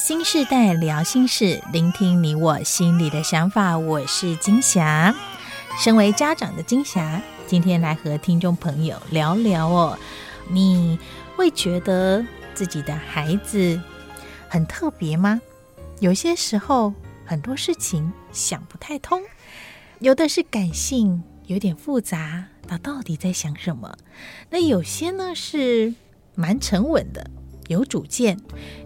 新世代聊心事，聆听你我心里的想法。我是金霞，身为家长的金霞，今天来和听众朋友聊聊哦。你会觉得自己的孩子很特别吗？有些时候很多事情想不太通，有的是感性，有点复杂，他到底在想什么？那有些呢是蛮沉稳的。有主见，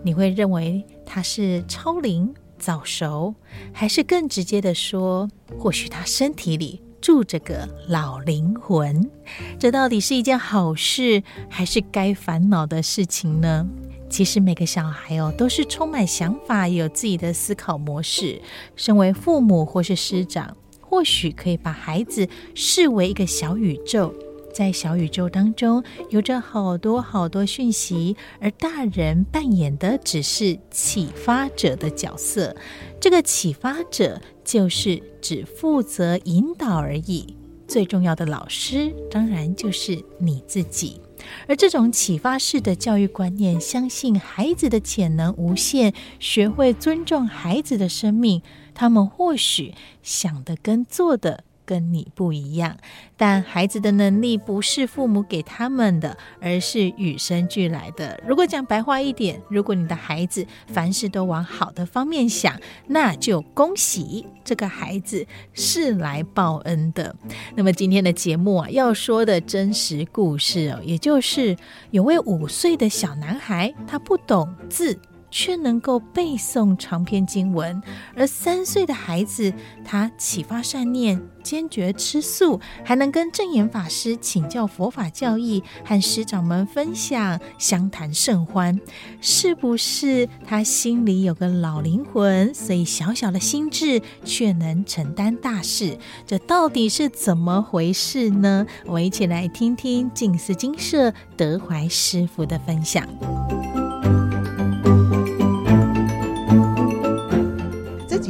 你会认为他是超龄早熟，还是更直接的说，或许他身体里住着个老灵魂？这到底是一件好事，还是该烦恼的事情呢？其实每个小孩哦，都是充满想法，有自己的思考模式。身为父母或是师长，或许可以把孩子视为一个小宇宙。在小宇宙当中，有着好多好多讯息，而大人扮演的只是启发者的角色。这个启发者就是只负责引导而已。最重要的老师，当然就是你自己。而这种启发式的教育观念，相信孩子的潜能无限，学会尊重孩子的生命，他们或许想的跟做的。跟你不一样，但孩子的能力不是父母给他们的，而是与生俱来的。如果讲白话一点，如果你的孩子凡事都往好的方面想，那就恭喜这个孩子是来报恩的。那么今天的节目啊，要说的真实故事哦，也就是有位五岁的小男孩，他不懂字。却能够背诵长篇经文，而三岁的孩子，他启发善念，坚决吃素，还能跟正言法师请教佛法教义，和师长们分享，相谈甚欢。是不是他心里有个老灵魂，所以小小的心智却能承担大事？这到底是怎么回事呢？我一起来听听静思精舍德怀师傅的分享。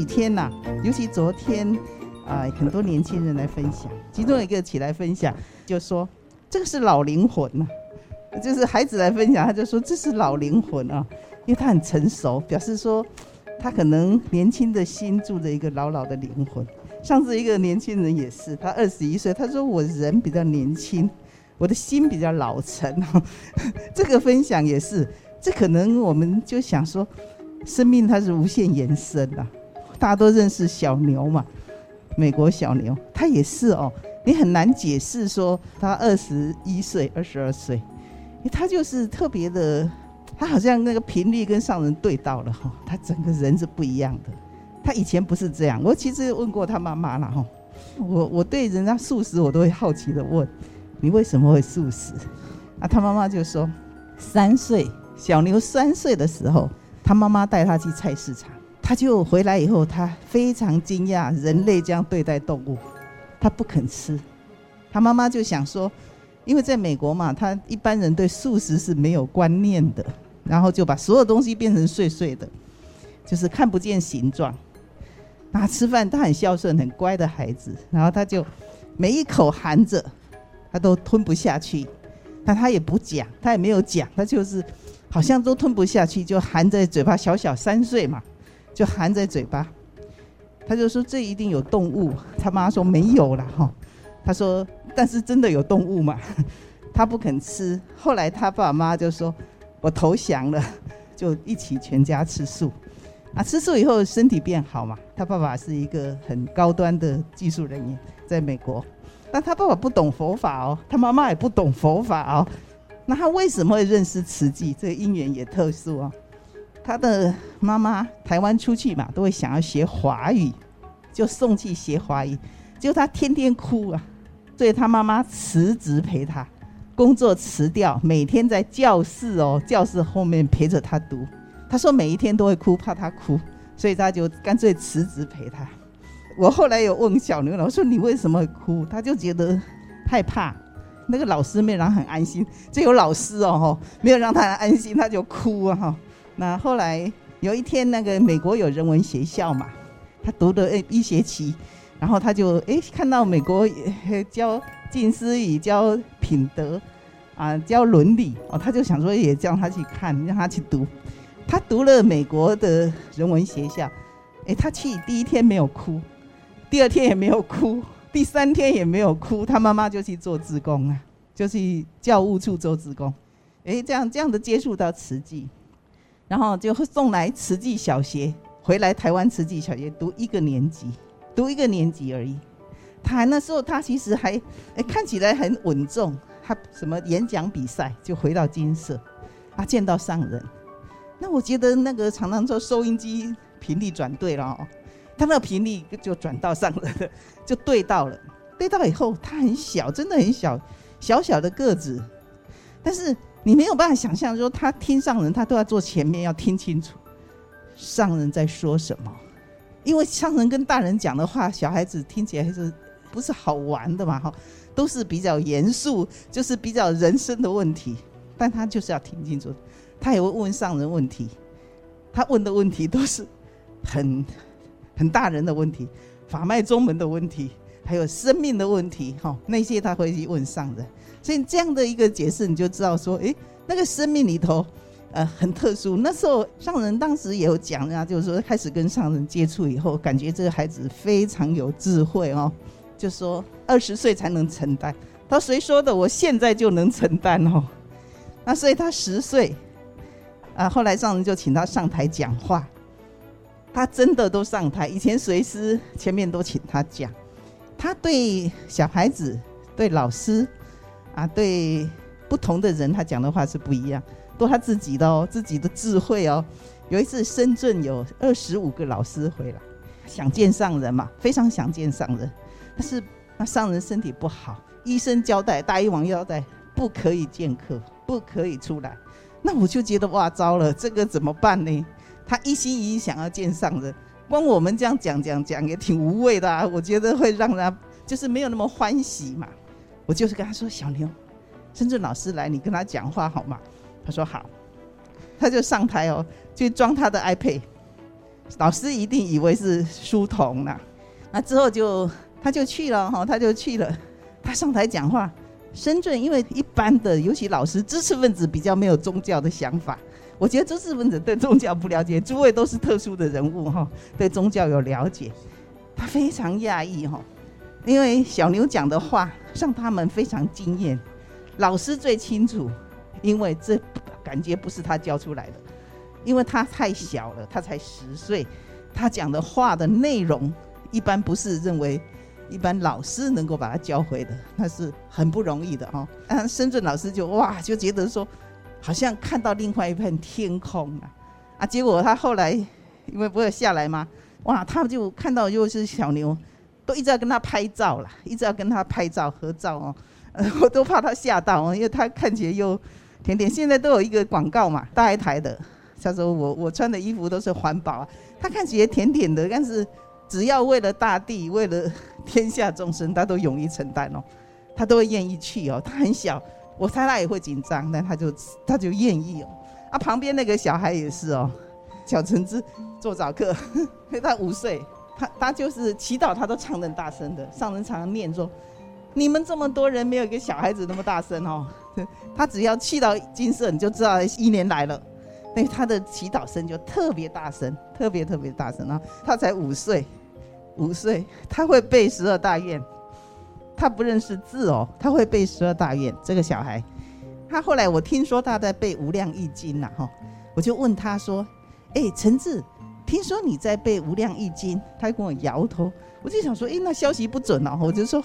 天呐，尤其昨天啊、很多年轻人来分享，其中一个起来分享，就说这个是老灵魂呐、就是孩子来分享，他就说这是老灵魂啊，因为他很成熟，表示说他可能年轻的心住着一个老老的灵魂。上次一个年轻人也是，他二十一岁，他说我人比较年轻，我的心比较老成。这个分享也是，这可能我们就想说，生命它是无限延伸的、大家都认识小牛嘛？美国小牛，他也是哦。你很难解释说他二十一岁、二十二岁，他就是特别的，他好像那个频率跟上人对到了哈。他整个人是不一样的。他以前不是这样。我其实问过他妈妈了哈。我我对人家素食，我都会好奇的问：你为什么会素食？啊，他妈妈就说：三岁小牛三岁的时候，他妈妈带他去菜市场。他就回来以后，他非常惊讶人类这样对待动物，他不肯吃。他妈妈就想说，因为在美国嘛，他一般人对素食是没有观念的，然后就把所有东西变成碎碎的，就是看不见形状。他吃饭，他很孝顺、很乖的孩子，然后他就每一口含着，他都吞不下去，但他也不讲，他也没有讲，他就是好像都吞不下去，就含在嘴巴，小小三岁嘛。就含在嘴巴，他就说这一定有动物。他妈说没有了哈，他说但是真的有动物嘛？他不肯吃。后来他爸妈就说，我投降了，就一起全家吃素。啊，吃素以后身体变好嘛。他爸爸是一个很高端的技术人员，在美国。但他爸爸不懂佛法哦，他妈妈也不懂佛法哦。那他为什么会认识慈济？这个因缘也特殊哦。他的妈妈台湾出去嘛，都会想要学华语，就送去学华语。结果他天天哭啊，所以他妈妈辞职陪他，工作辞掉，每天在教室哦，教室后面陪着他读。他说每一天都会哭，怕他哭，所以他就干脆辞职陪他。我后来有问小牛老师说：“你为什么会哭？”他就觉得害怕，那个老师没有让他很安心。这有老师哦，没有让他安心，他就哭啊哈。那后来有一天，那个美国有人文学校嘛，他读的诶一学期，然后他就诶看到美国教近思语、教品德啊、教伦理哦，他就想说也叫他去看，让他去读。他读了美国的人文学校，哎，他去第一天没有哭，第二天也没有哭，第三天也没有哭，他妈妈就去做志工啊，就去教务处做志工，哎，这样这样的接触到慈济，然后就送来慈济小学，回来台湾慈济小学读一个年级，读一个年级而已。他那时候他其实还哎看起来很稳重，他什么演讲比赛就回到金色，啊见到上人。那我觉得那个常常说收音机频率转对了哦，他那个频率就转到上了，就对到了。对到以后，他很小，真的很小，小小的个子。但是你没有办法想象，说他听上人，他都要坐前面，要听清楚上人在说什么。因为上人跟大人讲的话，小孩子听起来是不是好玩的嘛？哈，都是比较严肃，就是比较人生的问题。但他就是要听清楚。他也会问上人问题，他问的问题都是很很大人的问题，法脉宗门的问题，还有生命的问题，哈，那些他会去问上人。所以这样的一个解释，你就知道说，诶，那个生命里头，呃，很特殊。那时候上人当时也有讲啊，就是说开始跟上人接触以后，感觉这个孩子非常有智慧哦，就说二十岁才能承担。他谁说的？我现在就能承担哦。那所以他十岁。啊，后来上人就请他上台讲话，他真的都上台。以前随师前面都请他讲，他对小孩子、对老师，啊，对不同的人，他讲的话是不一样，都他自己的哦，自己的智慧哦。有一次深圳有二十五个老师回来，想见上人嘛，非常想见上人，但是那上人身体不好，医生交代，大医王交代，不可以见客，不可以出来。那我就觉得哇，糟了，这个怎么办呢？他一心一意想要见上人，光我们这样讲讲讲也挺无谓的啊。我觉得会让他就是没有那么欢喜嘛。我就是跟他说：“小牛，深圳老师来，你跟他讲话好吗？”他说：“好。”他就上台哦，就装他的 iPad。老师一定以为是书童了。那之后就他就去了哈，他就去了。他上台讲话。深圳因为一般的，尤其老师知识分子比较没有宗教的想法。我觉得知识分子对宗教不了解，诸位都是特殊的人物哈，对宗教有了解。他非常讶异哈，因为小牛讲的话让他们非常惊艳。老师最清楚，因为这感觉不是他教出来的，因为他太小了，他才十岁，他讲的话的内容一般不是认为。一般老师能够把他教会的，那是很不容易的哦。啊，深圳老师就哇，就觉得说，好像看到另外一片天空啊！啊，结果他后来因为不会下来吗？哇，他就看到又是小牛，都一直要跟他拍照了，一直要跟他拍照合照哦。我都怕他吓到哦，因为他看起来又甜甜。现在都有一个广告嘛，大一台的，他说我我穿的衣服都是环保啊，他看起来甜甜的，但是。只要为了大地，为了天下众生，他都勇于承担哦，他都会愿意去哦。他很小，我猜他也会紧张，但他就他就愿意哦。啊，旁边那个小孩也是哦，小橙子做早课，他五岁，他他就是祈祷，他都唱得大声的。上人常常念说：“你们这么多人，没有一个小孩子那么大声哦。”他只要去到金色，你就知道一年来了。那他的祈祷声就特别大声，特别特别大声啊！他才五岁。五岁，他会背十二大愿，他不认识字哦，他会背十二大愿。这个小孩，他后来我听说他在背无量义经呐，哈，我就问他说：“哎，陈志，听说你在背无量义经？”他跟我摇头，我就想说：“哎，那消息不准哦。”我就说：“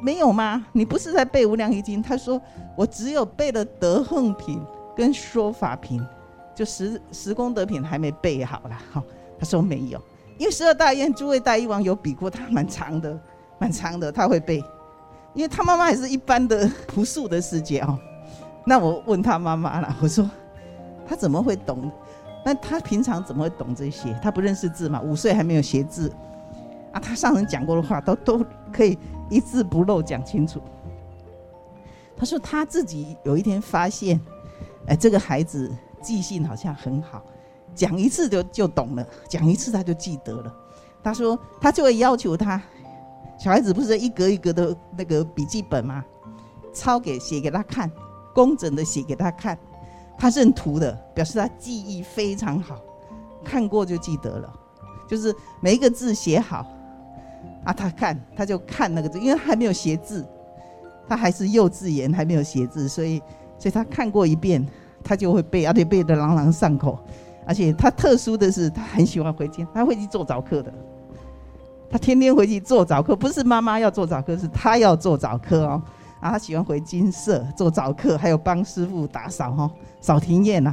没有吗？你不是在背无量义经？”他说：“我只有背了德行品跟说法品，就十十功德品还没背好了。”哈，他说没有。因为十二大愿，诸位大医王有比过，他蛮长的，蛮长的，他会背。因为他妈妈也是一般的朴素的世界哦。那我问他妈妈了，我说他怎么会懂？那他平常怎么会懂这些？他不认识字嘛，五岁还没有学字啊。他上人讲过的话都都可以一字不漏讲清楚。他说他自己有一天发现，哎，这个孩子记性好像很好。讲一次就就懂了，讲一次他就记得了。他说他就会要求他，小孩子不是一格一格的那个笔记本吗？抄给写给他看，工整的写给他看。他认图的，表示他记忆非常好，看过就记得了，就是每一个字写好啊，他看他就看那个字，因为还没有写字，他还是幼稚园还没有写字，所以所以他看过一遍，他就会背，而且背得朗朗上口。而且他特殊的是，他很喜欢回家，他会去做早课的。他天天回去做早课，不是妈妈要做早课，是他要做早课哦。啊，他喜欢回金舍做早课，还有帮师傅打扫哈，扫庭院呐，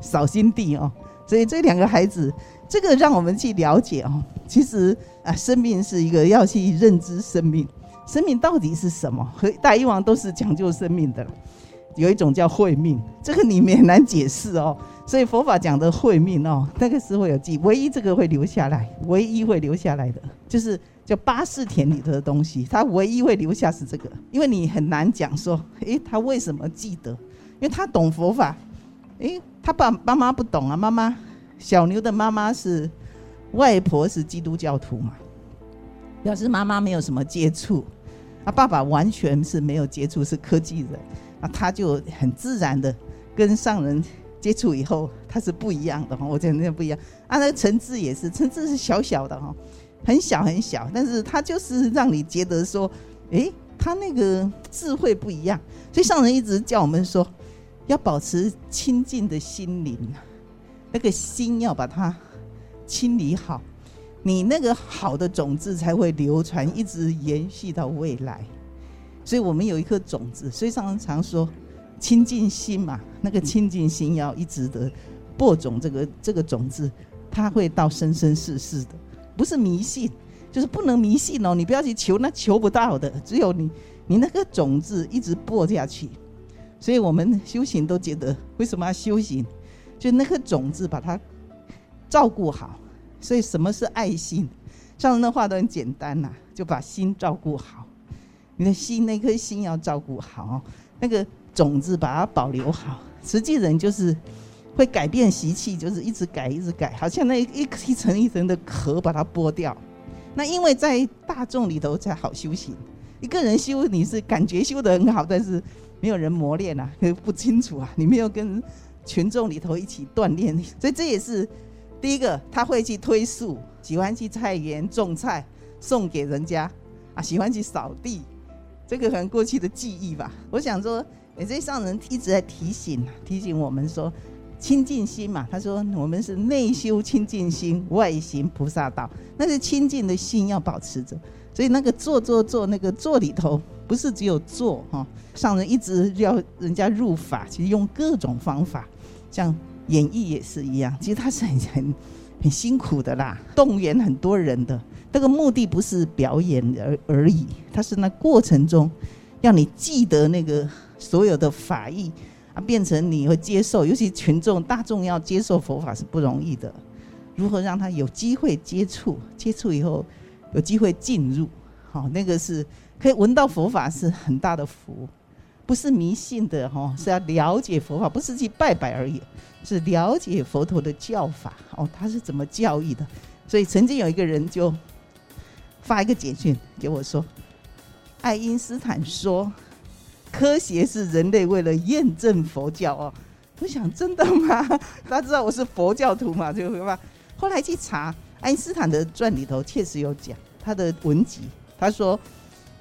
扫心地哦。所以这两个孩子，这个让我们去了解哦。其实啊，生命是一个要去认知生命，生命到底是什么？和大以往都是讲究生命的，有一种叫慧命，这个里面很难解释哦。所以佛法讲的慧命哦，那个时候有记，唯一这个会留下来，唯一会留下来的，就是叫八识田里头的东西，他唯一会留下是这个，因为你很难讲说，诶，他为什么记得？因为他懂佛法，诶，他爸妈妈不懂啊，妈妈小牛的妈妈是外婆是基督教徒嘛，表示妈妈没有什么接触，啊，爸爸完全是没有接触，是科技人，啊，他就很自然的跟上人。接触以后，它是不一样的哈，我觉得那不一样。啊，那个陈志也是，陈志是小小的哈，很小很小，但是它就是让你觉得说，诶，它那个智慧不一样。所以上人一直叫我们说，要保持清净的心灵，那个心要把它清理好，你那个好的种子才会流传，一直延续到未来。所以我们有一颗种子，所以上人常说。清净心嘛，那个清净心要一直的播种这个这个种子，它会到生生世世的，不是迷信，就是不能迷信哦。你不要去求，那求不到的。只有你，你那个种子一直播下去。所以我们修行都觉得，为什么要修行？就那颗种子把它照顾好。所以什么是爱心？上人的话都很简单呐、就把心照顾好。你的心那颗心要照顾好，那个。种子把它保留好，实际人就是会改变习气，就是一直改，一直改，好像那一 一层一层的壳把它剥掉。那因为在大众里头才好修行，一个人修你是感觉修得很好，但是没有人磨练啊，不清楚啊，你没有跟群众里头一起锻炼，所以这也是第一个，他会去推树，喜欢去菜园种菜，送给人家啊，喜欢去扫地，这个可能过去的记忆吧。我想说。哎，这上人一直在提醒提醒我们说，清净心嘛。他说我们是内修清净心，外行菩萨道。那个清净的心要保持着，所以那个做做做，那个做里头不是只有做哈。上人一直要人家入法，其实用各种方法，像演绎也是一样。其实他是很很很辛苦的啦，动员很多人的。这个目的不是表演而而已，它是那过程中让你记得那个。所有的法义啊，变成你会接受，尤其群众大众要接受佛法是不容易的。如何让他有机会接触？接触以后有机会进入，好，那个是可以闻到佛法是很大的福，不是迷信的哈，是要了解佛法，不是去拜拜而已，是了解佛陀的教法哦，他是怎么教义的。所以曾经有一个人就发一个简讯给我说，爱因斯坦说。科学是人类为了验证佛教哦，我想真的吗？大家知道我是佛教徒嘛，就会吧。后来去查爱因斯坦的传里头，确实有讲他的文集。他说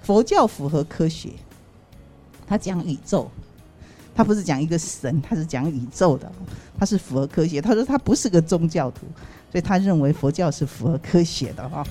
佛教符合科学，他讲宇宙，他不是讲一个神，他是讲宇宙的，他是符合科学。他说他不是个宗教徒，所以他认为佛教是符合科学的哈。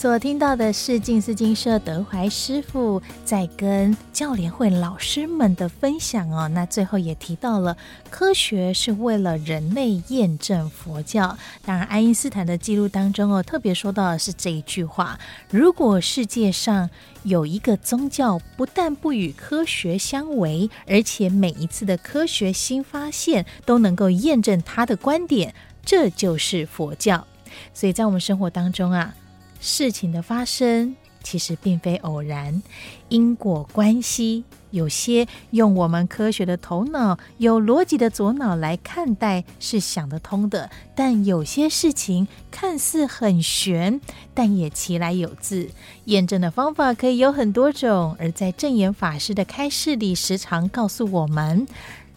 所听到的是静思精舍德怀师傅在跟教联会老师们的分享哦。那最后也提到了，科学是为了人类验证佛教。当然，爱因斯坦的记录当中哦，特别说到的是这一句话：如果世界上有一个宗教，不但不与科学相违，而且每一次的科学新发现都能够验证他的观点，这就是佛教。所以在我们生活当中啊。事情的发生其实并非偶然，因果关系。有些用我们科学的头脑、有逻辑的左脑来看待是想得通的，但有些事情看似很玄，但也其来有自。验证的方法可以有很多种，而在证言法师的开示里，时常告诉我们，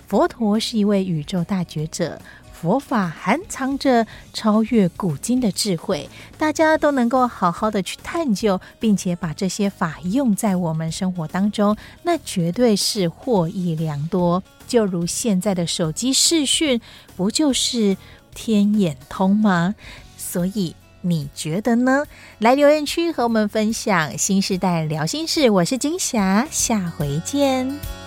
佛陀是一位宇宙大觉者。佛法含藏着超越古今的智慧，大家都能够好好的去探究，并且把这些法用在我们生活当中，那绝对是获益良多。就如现在的手机视讯，不就是天眼通吗？所以你觉得呢？来留言区和我们分享新时代聊心事，我是金霞，下回见。